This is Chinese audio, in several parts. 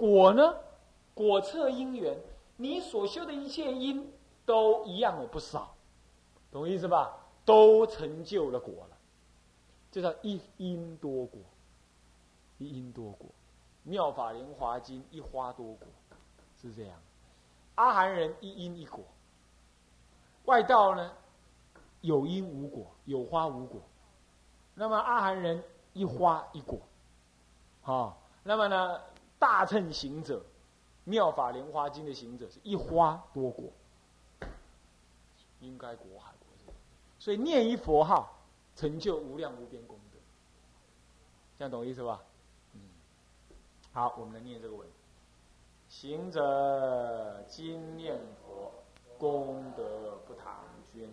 果呢？果测因缘，你所修的一切因都一样有不少，懂意思吧？都成就了果了，这叫一因多果，一因多果。妙法莲华经一花多果，是这样。阿含人一因一果，外道呢有因无果，有花无果。那么阿含人一花一果，好，那么呢大乘行者，妙法莲华经的行者是一花多果，应该果海果所以念一佛号，成就无量无边功德，这样懂意思吧？嗯好，我们来念这个文。行者今念佛，功德不唐捐。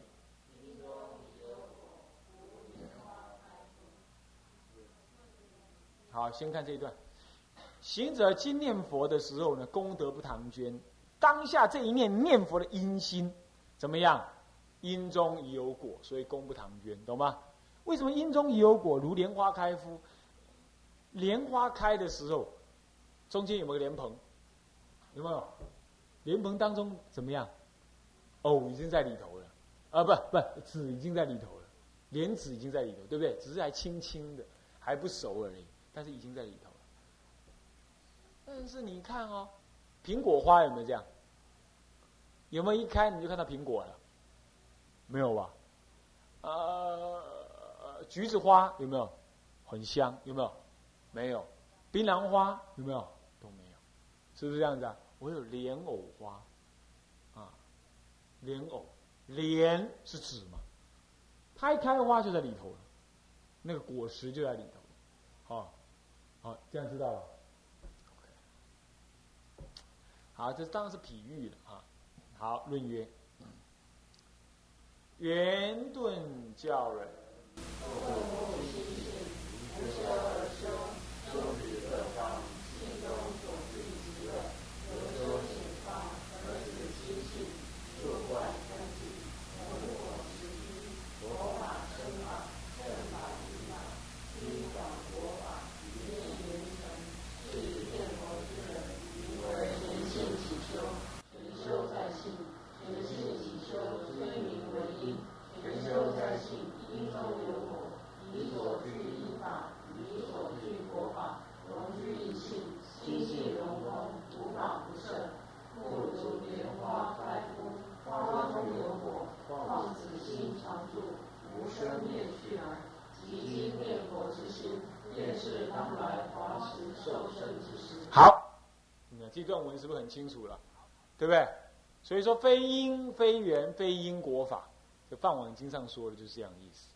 好，先看这一段。行者今念佛的时候呢，功德不唐捐。当下这一念念佛的因心怎么样？因中已有果，所以功不唐捐，懂吗？为什么因中已有果？如莲花开敷，莲花开的时候。中间有没有莲蓬？有没有？莲蓬当中怎么样？藕已经在里头了，啊，不不，籽已经在里头了，莲子已经在里头，对不对？只是还轻轻的，还不熟而已，但是已经在里头。但是你看哦，苹果花有没有这样？有没有一开你就看到苹果了？没有吧？呃，橘子花有没有？很香，有没有？没有。槟榔花有没有？都没有是不是这样子啊？我有莲藕花，啊，莲藕，莲是籽嘛，它一开花就在里头了，那个果实就在里头，好，好，这样知道了。好，这当然是比喻了啊。好，论曰：圆顿教人你看这段文是不是很清楚了？对不对？所以说，非因非缘非因果法，这《梵网经》上说的就是这样意思。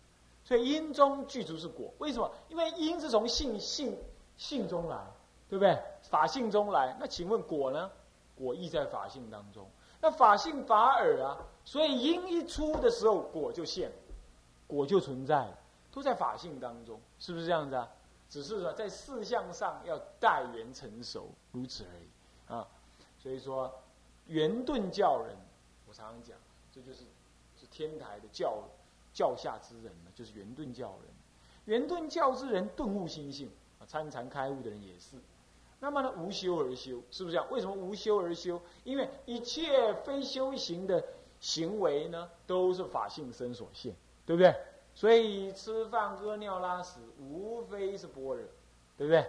所以因中具足是果，为什么？因为因是从性性性中来，对不对？法性中来。那请问果呢？果亦在法性当中。那法性法尔啊，所以因一出的时候，果就现，果就存在了，都在法性当中，是不是这样子啊？只是说在事项上要待缘成熟，如此而已。所以说，圆顿教人，我常常讲，这就是是天台的教教下之人呢，就是圆顿教人。圆顿教之人顿悟心性啊，参禅开悟的人也是。那么呢，无修而修，是不是这样？为什么无修而修？因为一切非修行的行为呢，都是法性身所现，对不对？所以吃饭、喝尿、拉屎，无非是般若，对不对？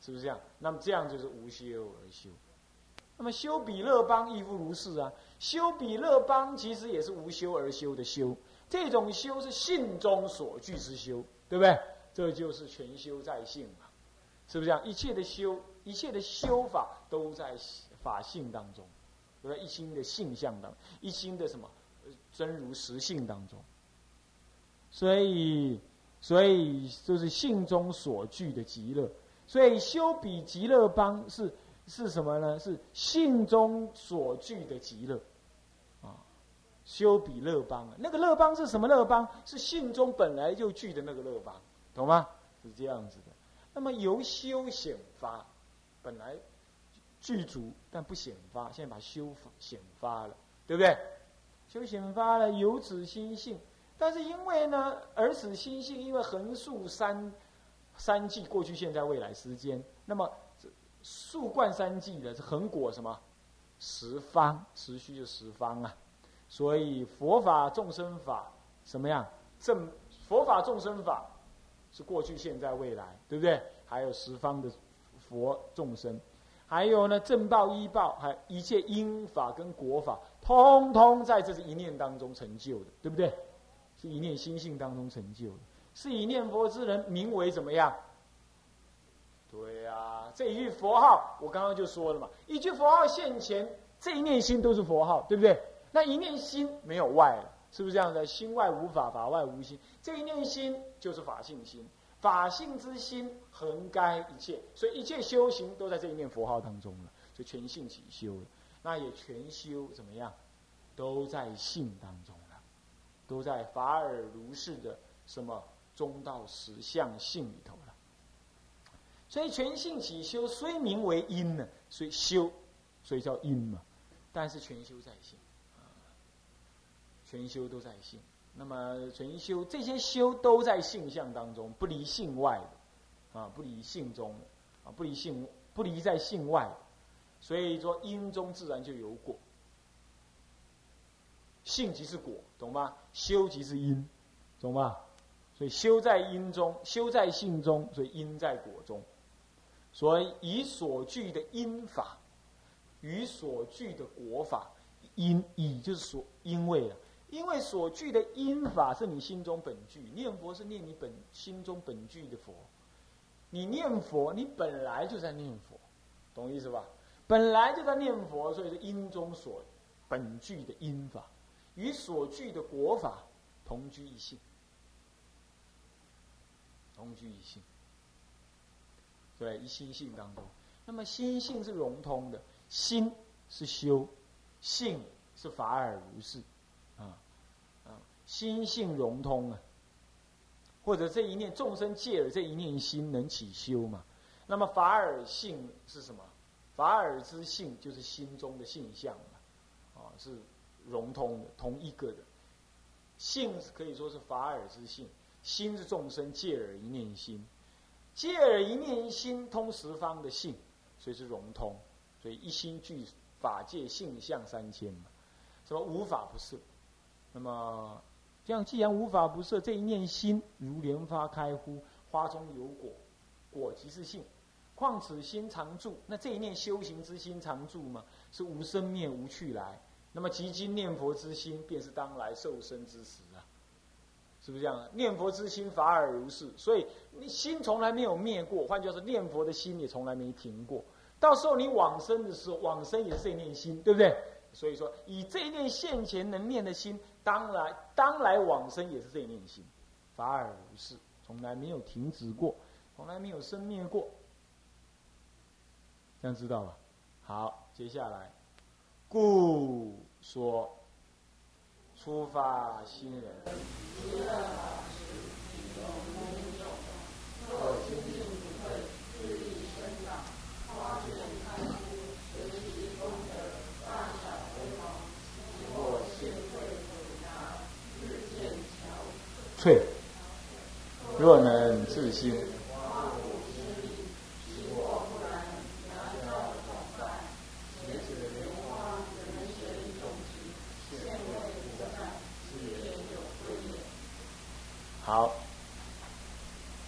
是不是这样？那么这样就是无修而修。那么修比乐邦亦复如是啊。修比乐邦其实也是无修而修的修。这种修是性中所具之修，对不对？这就是全修在性嘛，是不是这样？一切的修，一切的修法都在法性当中，都在一心的性相当，一心的什么真如实性当中。所以，所以就是性中所具的极乐。所以修比极乐邦是是什么呢？是性中所具的极乐，啊，修比乐邦啊，那个乐邦是什么乐邦？是性中本来就具的那个乐邦，懂吗？是这样子的。那么由修显发，本来具足但不显发，现在把修显发了，对不对？修显发了，由此心性。但是因为呢，而此心性，因为横竖三三季过去、现在、未来时间，那么树冠三际的是恒果什么？十方，持续就十方啊。所以佛法众生法什么样？正佛法众生法是过去、现在、未来，对不对？还有十方的佛众生，还有呢正报、依报，还一切因法跟果法，通通在这是一念当中成就的，对不对？是一念心性当中成就的，是以念佛之人名为怎么样？对呀，这一句佛号，我刚刚就说了嘛，一句佛号现前，这一念心都是佛号，对不对？那一念心没有外了，是不是这样的？心外无法，法外无心，这一念心就是法性心，法性之心横该一切，所以一切修行都在这一念佛号当中了，就全性起修了，那也全修怎么样？都在性当中了，都在法尔如是的什么中道实相性里头。所以全性起修虽名为因呢，所以修，所以叫因嘛，但是全修在性。全修都在性，那么全修这些修都在性相当中，不离性外的，啊，不离性中，啊，不离性，不离在性外，所以说因中自然就有果，性即是果，懂吗？修即是因，懂吗？所以修在因中，修在性中，所以因在果中，所以以所具的因法与所具的果法，因以就是所因为了。因为所具的因法是你心中本具，念佛是念你本心中本具的佛。你念佛，你本来就在念佛，懂意思吧？本来就在念佛，所以是因中所本具的因法，与所具的果法同居一性，同居一性。对，一心性当中，那么心性是融通的，心是修，性是法尔如是。啊心性融通啊，或者这一念众生借了这一念心能起修嘛？那么法尔性是什么？法尔之性就是心中的性相嘛，啊，是融通的，同一个的。性可以说是法尔之性，心是众生借耳一念心，借耳一念心通十方的性，所以是融通，所以一心具法界性相三千嘛，什么无法不设？那么。这样，既然无法不设，这一念心如莲花开乎？花中有果，果即是性。况此心常住，那这一念修行之心常住嘛？是无生灭，无去来。那么，即今念佛之心，便是当来受生之时！是不是这样？念佛之心，法尔如是。所以，你心从来没有灭过。换句话说，念佛的心也从来没停过。到时候你往生的时候，往生也是一念心，对不对？所以说，以这一念现前能念的心。当来当来往生也是这念心，法尔如是，从来没有停止过，从来没有生灭过，这样知道吧？好，接下来，故说出发新人。退，若能自心。好，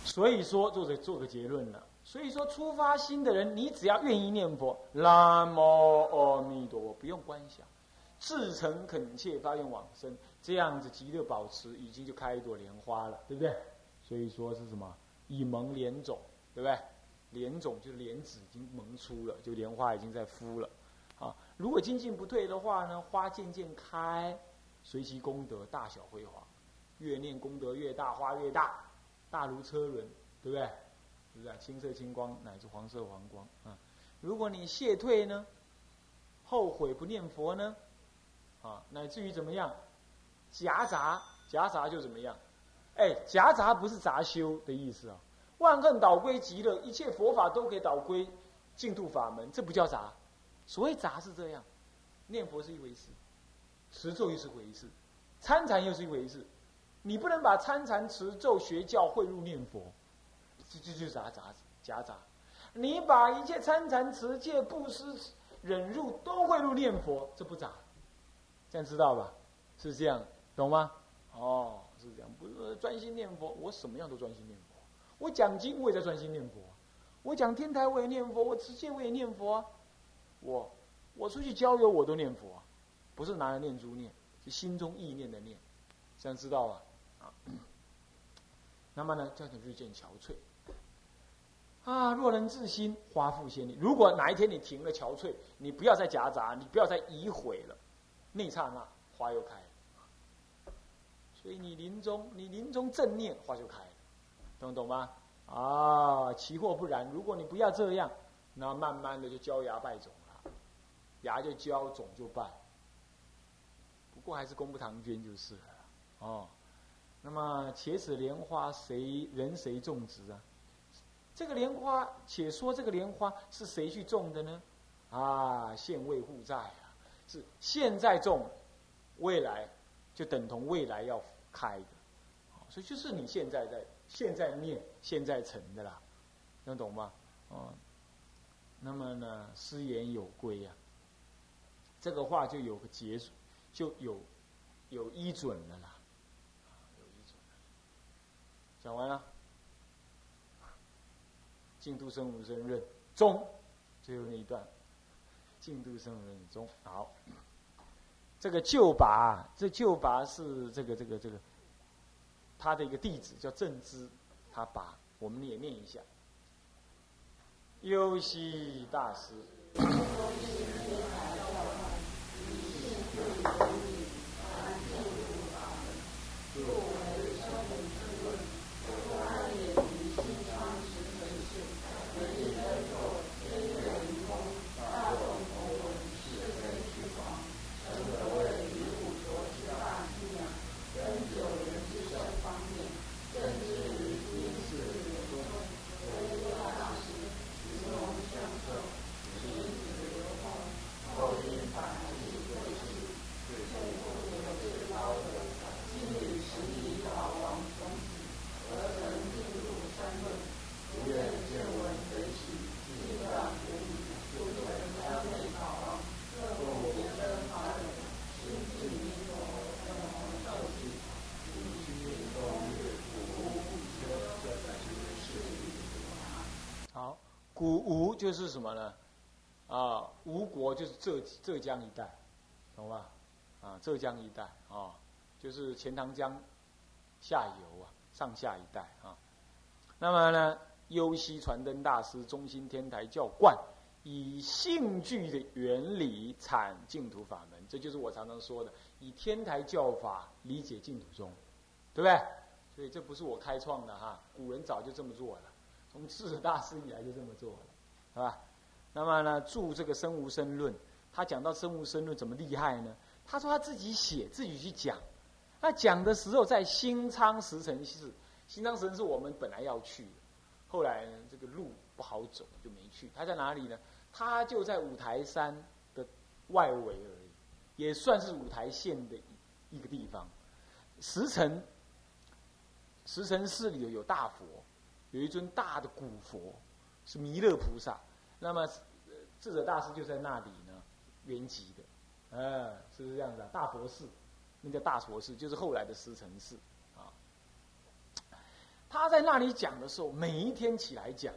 所以说作者做个结论了。所以说，出发心的人，你只要愿意念佛，南无阿弥陀佛，不用观想，至诚恳切发愿往生。这样子极乐保持已经就开一朵莲花了，对不对？所以说是什么？以萌莲种，对不对？莲种就是莲子已经萌出了，就莲花已经在孵了。啊，如果精进不退的话呢，花渐渐开，随其功德大小辉煌，越念功德越大，花越大，大如车轮，对不对？是不是？青色青光乃至黄色黄光啊！如果你谢退呢，后悔不念佛呢，啊，乃至于怎么样？夹杂，夹杂就怎么样？哎，夹杂不是杂修的意思啊。万恨导归极乐，一切佛法都可以导归净土法门，这不叫杂。所谓杂是这样，念佛是一回事，持咒又是回事，参禅又是一回事。你不能把参禅、持咒、学教汇入念佛，这这就杂杂夹杂。你把一切参禅、持戒、布施、忍辱都汇入念佛，这不咋？这样知道吧？是这样，懂吗？哦，是这样，不是专心念佛，我什么样都专心念佛。我讲经我也在专心念佛，我讲天台我也念佛，我持戒我也念佛啊，我我出去郊游我都念佛，不是拿来念珠念，是心中意念的念，这样知道吧？那么呢，叫做日渐憔悴。啊，若能自心，花复仙力。如果哪一天你停了憔悴，你不要再夹杂，你不要再移毁了，那刹那花又开了。所以你临终，你临终正念，花就开了，懂懂吗？啊，其祸不然。如果你不要这样，那慢慢的就焦芽败种了，芽就焦，种就败。不过还是功不唐捐就是了。哦，那么且此莲花谁人谁种植啊？这个莲花，且说这个莲花是谁去种的呢？啊，现未护在啊，是现在种，未来就等同未来要。开的，所以就是你现在在现在念现在成的啦，能懂吗？哦，那么呢，师言有归呀，这个话就有个结束，就有有依准了啦，讲完了，净度生无生论中，最后那一段，净度生无生中好。这个旧拔，这旧拔是这个这个这个，他的一个弟子叫正知，他拔，我们也念一下。优西大师。古吴就是什么呢？啊，吴国就是浙浙江一带，懂吧？啊，浙江一带啊，就是钱塘江下游啊，上下一带啊。那么呢，优西传灯大师中心天台教观，以性具的原理阐净土法门，这就是我常常说的，以天台教法理解净土宗，对不对？所以这不是我开创的哈，古人早就这么做了。从智者大师以来就这么做了，是吧？那么呢，著这个《生无生论》，他讲到《生无生论》怎么厉害呢？他说他自己写，自己去讲。那讲的时候在新昌石城寺，新昌石城是我们本来要去的，后来呢这个路不好走，就没去。他在哪里呢？他就在五台山的外围而已，也算是五台县的一个地方。石城，石城寺里有大佛。有一尊大的古佛，是弥勒菩萨。那么智者大师就在那里呢，圆寂的，嗯，是不是这样子啊？大佛寺，那叫大佛寺，就是后来的石城寺啊。他在那里讲的时候，每一天起来讲。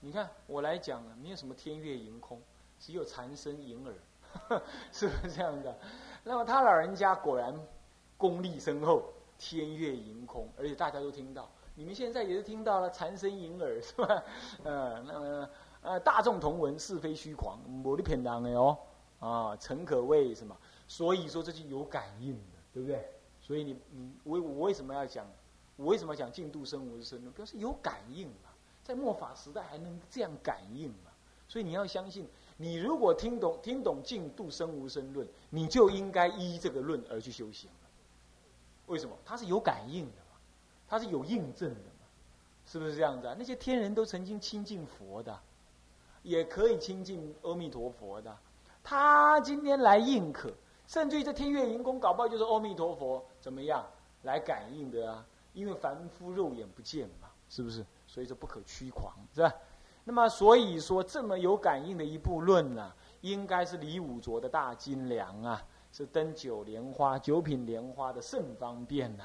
你看我来讲了，没有什么天月盈空，只有禅声盈耳，是不是这样的？那么他老人家果然功力深厚，天月盈空，而且大家都听到。你们现在也是听到了禅声盈耳是吧？呃，那么呃，大众同闻是非虚狂，我的偏当的哦，啊，诚可谓什么？所以说这就有感应的，对不对？所以你你我我为什么要讲？我为什么要讲净度生无生呢？表示有感应嘛，在末法时代还能这样感应嘛？所以你要相信，你如果听懂听懂净度生无生论，你就应该依这个论而去修行了。为什么？它是有感应的。它是有印证的嘛？是不是这样子啊？那些天人都曾经亲近佛的，也可以亲近阿弥陀佛的。他今天来应可，甚至于这天月银宫搞不好就是阿弥陀佛怎么样来感应的啊？因为凡夫肉眼不见嘛，是不是？所以说不可屈狂，是吧？那么所以说，这么有感应的一部论呢，应该是李武卓的大金梁啊，是登九莲花、九品莲花的甚方便呐。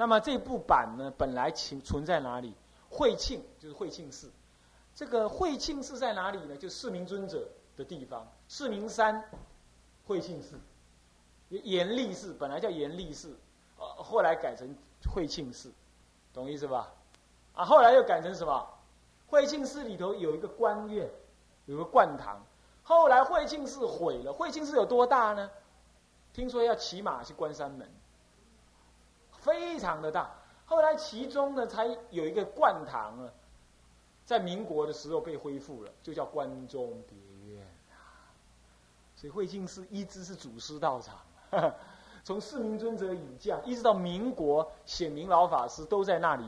那么这部版呢，本来存存在哪里？惠庆就是惠庆寺。这个惠庆寺在哪里呢？就四明尊者的地方，四明山惠庆寺。严立寺本来叫严立寺，呃，后来改成惠庆寺，懂意思吧？啊，后来又改成什么？惠庆寺里头有一个官院，有个灌堂。后来惠庆寺毁了，惠庆寺有多大呢？听说要骑马去关山门，非常的大。后来其中呢，才有一个灌堂啊，在民国的时候被恢复了，就叫关中别院啊。所以慧庆寺一直是祖师道场。从四明尊者引将，一直到民国显明老法师都在那里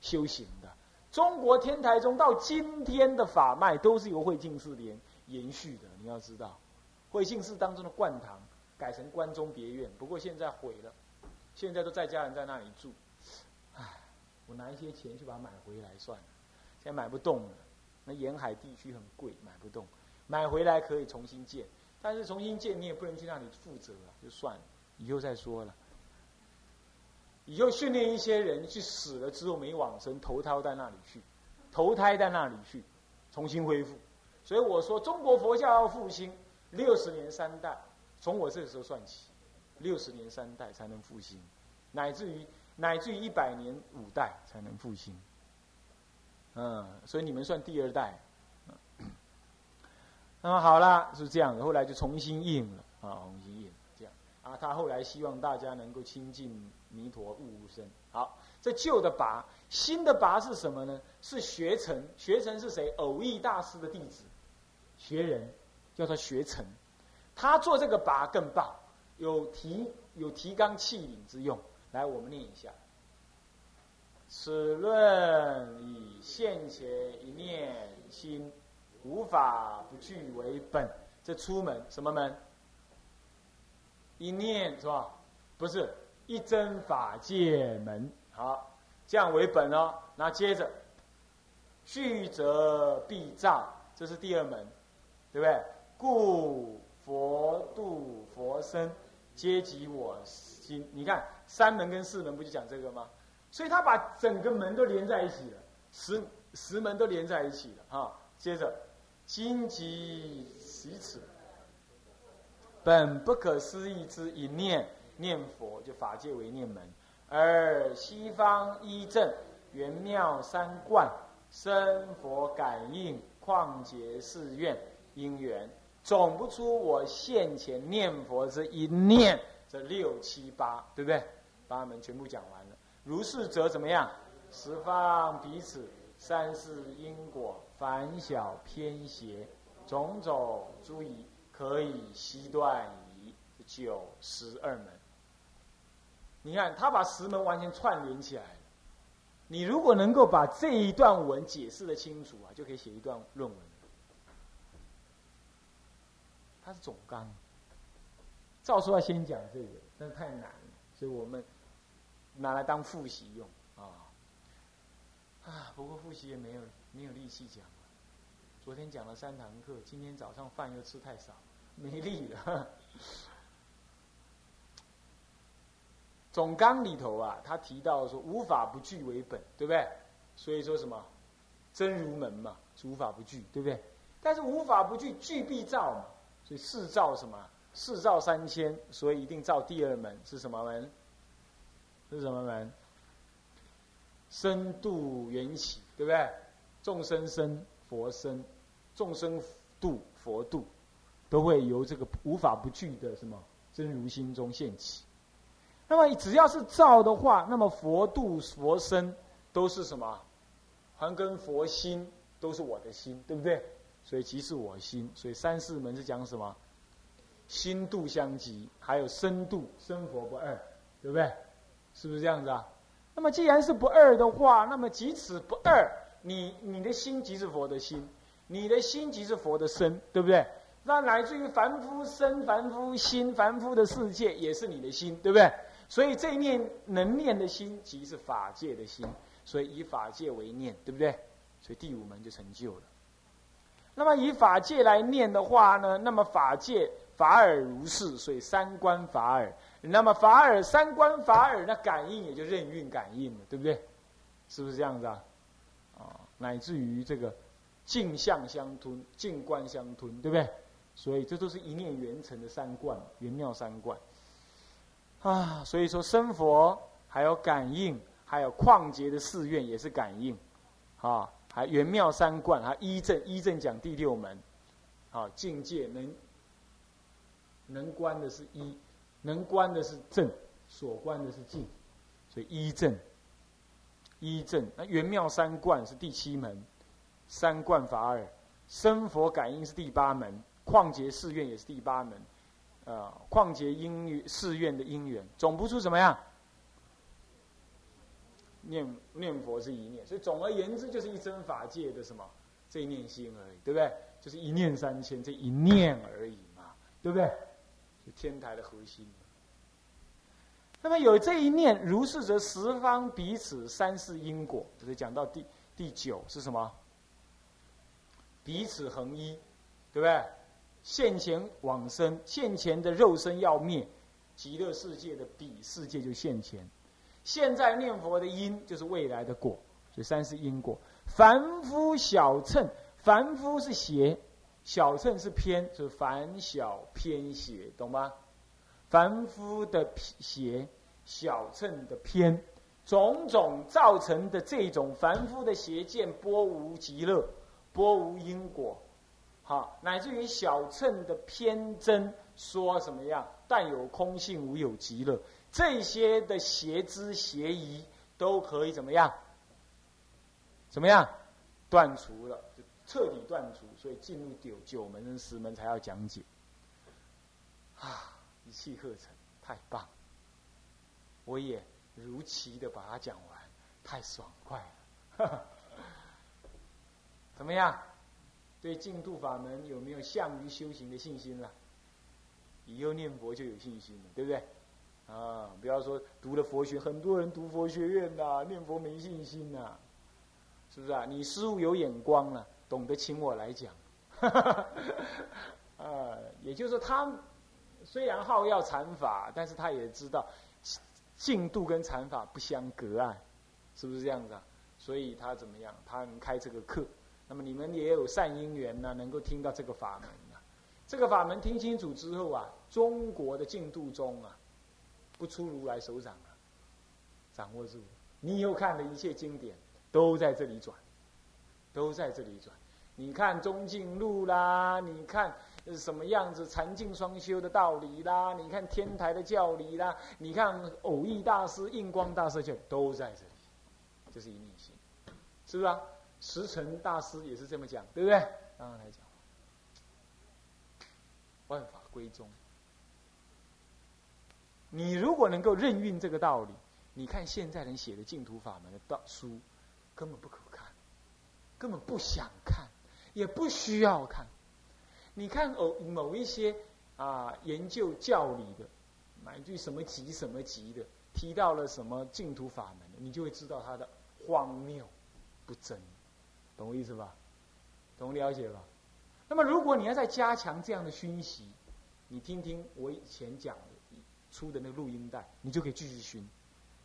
修行的。中国天台宗到今天的法脉都是由慧净寺连延续的。你要知道，慧净寺当中的灌堂改成关中别院，不过现在毁了，现在都在家人在那里住。唉，我拿一些钱去把它买回来算了，现在买不动了。那沿海地区很贵，买不动，买回来可以重新建。但是重新建你也不能去那里负责了，就算了，以后再说了。以后训练一些人去死了之后没往生，投胎在那里去，投胎在那里去，重新恢复。所以我说，中国佛教要复兴，六十年三代，从我这个时候算起，六十年三代才能复兴，乃至于乃至于一百年五代才能复兴。嗯，所以你们算第二代。那么好了，是这样的，后来就重新印了啊，重新印这样啊。他后来希望大家能够亲近弥陀，悟无生。好，这旧的拔，新的拔是什么呢？是学成，学成是谁？偶益大师的弟子，学人叫他学成。他做这个拔更棒，有提有提纲挈领之用。来，我们念一下：此论以现前一念心。无法不具为本，这出门什么门？一念是吧？不是一真法界门。好，这样为本哦。那接着，具则必障，这是第二门，对不对？故佛度佛身，阶级我心。你看三门跟四门不就讲这个吗？所以他把整个门都连在一起了，十十门都连在一起了啊。接着。今即习此，本不可思议之一念念佛，就法界为念门；而西方一正圆妙三观生佛感应旷劫寺院因缘，总不出我现前念佛之一念。这六七八，对不对？八门全部讲完了。如是则怎么样？十方彼此。三世因果，凡小偏邪，种种诸疑，可以悉断矣。九十二门，你看他把十门完全串联起来了。你如果能够把这一段文解释的清楚啊，就可以写一段论文。它是总纲，照说要先讲这个，但太难了，所以我们拿来当复习用啊。啊，不过复习也没有没有力气讲了。昨天讲了三堂课，今天早上饭又吃太少，没力了。总纲里头啊，他提到说无法不具为本，对不对？所以说什么真如门嘛，是无法不具，对不对？但是无法不具，具必造嘛，所以四造什么？四造三千，所以一定造第二门是什么门？是什么门？深度缘起，对不对？众生生，佛生，众生度，佛度，都会由这个无法不具的什么真如心中现起。那么只要是造的话，那么佛度、佛生都是什么？还跟佛心都是我的心，对不对？所以即是我心。所以三四门是讲什么？心度相即，还有深度生佛不二，对不对？是不是这样子啊？那么既然是不二的话，那么即此不二，你你的心即是佛的心，你的心即是佛的身，对不对？那乃至于凡夫身、凡夫心、凡夫的世界也是你的心，对不对？所以这一念能念的心即是法界的心，所以以法界为念，对不对？所以第五门就成就了。那么以法界来念的话呢，那么法界法尔如是，所以三观法尔。那么法尔三观法尔，那感应也就任运感应了，对不对？是不是这样子啊？啊，乃至于这个镜相相吞，镜观相吞，对不对？所以这都是一念圆成的三观，圆妙三观。啊，所以说生佛还有感应，还有旷劫的寺院也是感应，啊，还圆妙三观，还一正一正讲第六门，啊，境界能能观的是一。能观的是正，所观的是静，所以一正，一正。那圆妙三观是第七门，三观法尔，生佛感应是第八门，旷劫寺院也是第八门，呃，旷劫因寺院的因缘，总不出怎么样？念念佛是一念，所以总而言之就是一真法界的什么这一念心而已，对不对？就是一念三千这一念而已嘛，对不对？天台的核心。那么有这一念，如是则十方彼此三世因果，就是讲到第第九是什么？彼此恒一，对不对？现前往生，现前的肉身要灭，极乐世界的彼世界就现前。现在念佛的因，就是未来的果，所以三世因果。凡夫小乘，凡夫是邪。小乘是偏，是凡小偏邪，懂吗？凡夫的邪，小乘的偏，种种造成的这种凡夫的邪见，波无极乐，波无因果，好，乃至于小乘的偏真，说什么样？但有空性，无有极乐，这些的邪知邪疑，都可以怎么样？怎么样？断除了。就彻底断除，所以进入九九门跟十门才要讲解。啊，一气呵成，太棒！我也如期的把它讲完，太爽快了。怎么样？对净土法门有没有向于修行的信心了？以后念佛就有信心了，对不对？啊，不要说读了佛学，很多人读佛学院呐，念佛没信心呐，是不是啊？你师傅有眼光了。懂得请我来讲，呃，也就是说，他虽然好要禅法，但是他也知道进度跟禅法不相隔啊，是不是这样子啊？所以他怎么样？他能开这个课，那么你们也有善因缘呢，能够听到这个法门啊。这个法门听清楚之后啊，中国的进度中啊，不出如来手掌了，掌握住。你以后看的一切经典都在这里转。都在这里转，你看中径路啦，你看什么样子禅净双修的道理啦，你看天台的教理啦，你看偶益大师、印光大师就都在这里，这是一念心，是不是啊？石成大师也是这么讲，对不对？刚刚来讲，万法归宗。你如果能够任运这个道理，你看现在人写的净土法门的道书，根本不可看。根本不想看，也不需要看。你看某某一些啊研究教理的，买句什么集什么集的，提到了什么净土法门的，你就会知道它的荒谬不真，懂我意思吧？懂了解吧？那么如果你要再加强这样的熏习，你听听我以前讲的出的那个录音带，你就可以继续熏。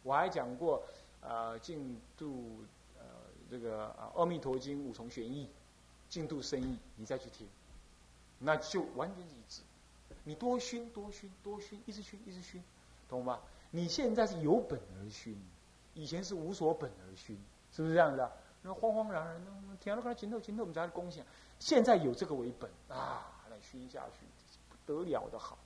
我还讲过呃净土。这个啊，《阿弥陀经》五重玄义，进度深意，你再去听，那就完全一致。你多熏，多熏，多熏，一直熏，一直熏，懂吗？你现在是有本而熏，以前是无所本而熏，是不是这样的？那慌慌然然，那听了看前头前头我们在共享，现在有这个为本啊，来熏下去，不得了的好。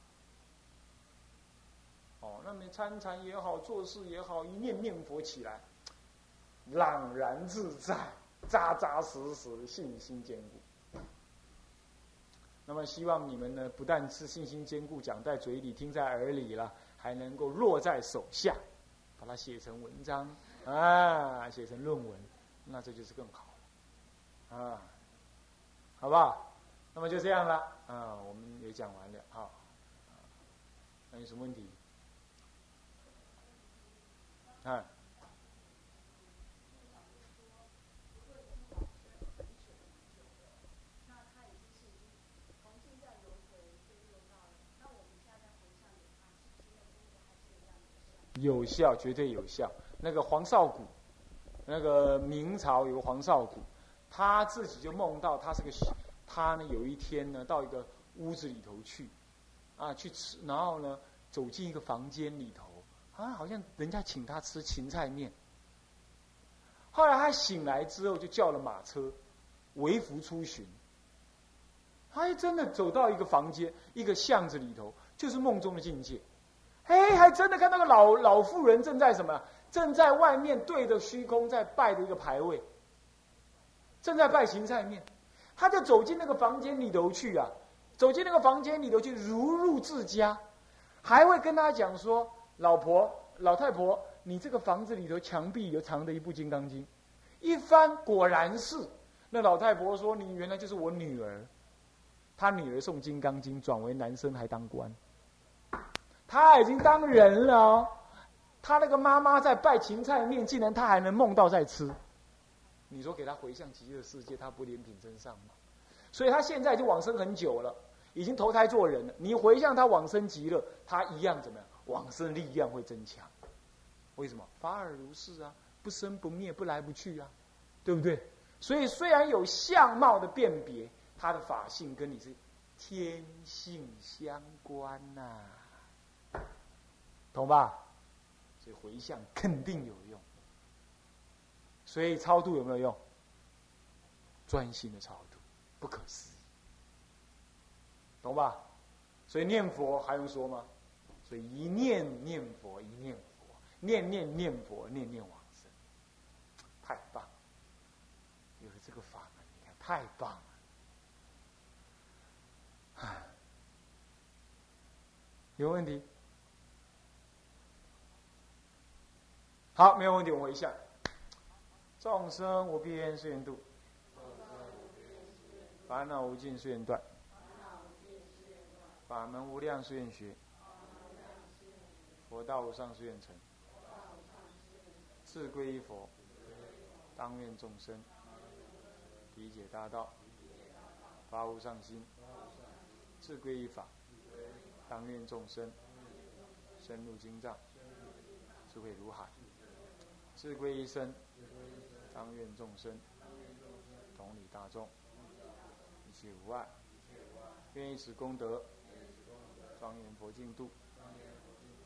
哦，那么参禅也好，做事也好，一念念佛起来。朗然自在，扎扎实实，信心坚固。那么，希望你们呢，不但是信心坚固，讲在嘴里，听在耳里了，还能够落在手下，把它写成文章，啊，写成论文，那这就是更好了，啊，好不好？那么就这样了，啊，我们也讲完了，好，还有什么问题？啊有效绝对有效。那个黄绍谷那个明朝有个黄绍谷他自己就梦到他是个他呢有一天呢到一个屋子里头去啊去吃然后呢走进一个房间里头啊好像人家请他吃芹菜面。后来他醒来之后就叫了马车，为服出巡。他还真的走到一个房间，一个巷子里头，就是梦中的境界。哎，还真的看那个老老妇人正在什么？正在外面对着虚空在拜的一个牌位，正在拜芹菜面。他就走进那个房间里头去啊，走进那个房间里头去，如入自家，还会跟他讲说：“老婆、老太婆，你这个房子里头墙壁有藏着一部《金刚经》。”一翻，果然是。那老太婆说：“你原来就是我女儿。”他女儿送《金刚经》，转为男生还当官。他已经当人了，他那个妈妈在拜芹菜面，竟然他还能梦到在吃。你说给他回向极乐世界，他不怜悯真上吗？所以他现在就往生很久了，已经投胎做人了。你回向他往生极乐，他一样怎么样？往生力量会增强。为什么？法尔如是啊，不生不灭，不来不去啊，对不对？所以虽然有相貌的辨别，他的法性跟你是天性相关呐。懂吧？所以回向肯定有用。所以超度有没有用？专心的超度，不可思议。懂吧？所以念佛还用说吗？一念念佛，一念佛，念念念佛，念念往生，太棒！有了这个法门，你看太棒了。有问题？好，没有问题，我一下。众生无边誓愿度，烦恼无尽誓愿断，法门无量誓愿学，佛道无上誓愿成。自归依佛，当愿众生理解大道，发无上心。自归依法，当愿众生深入经藏，智慧如海。自归一生，当愿众生同理大众，一切无碍。愿以此功德，庄严佛净土，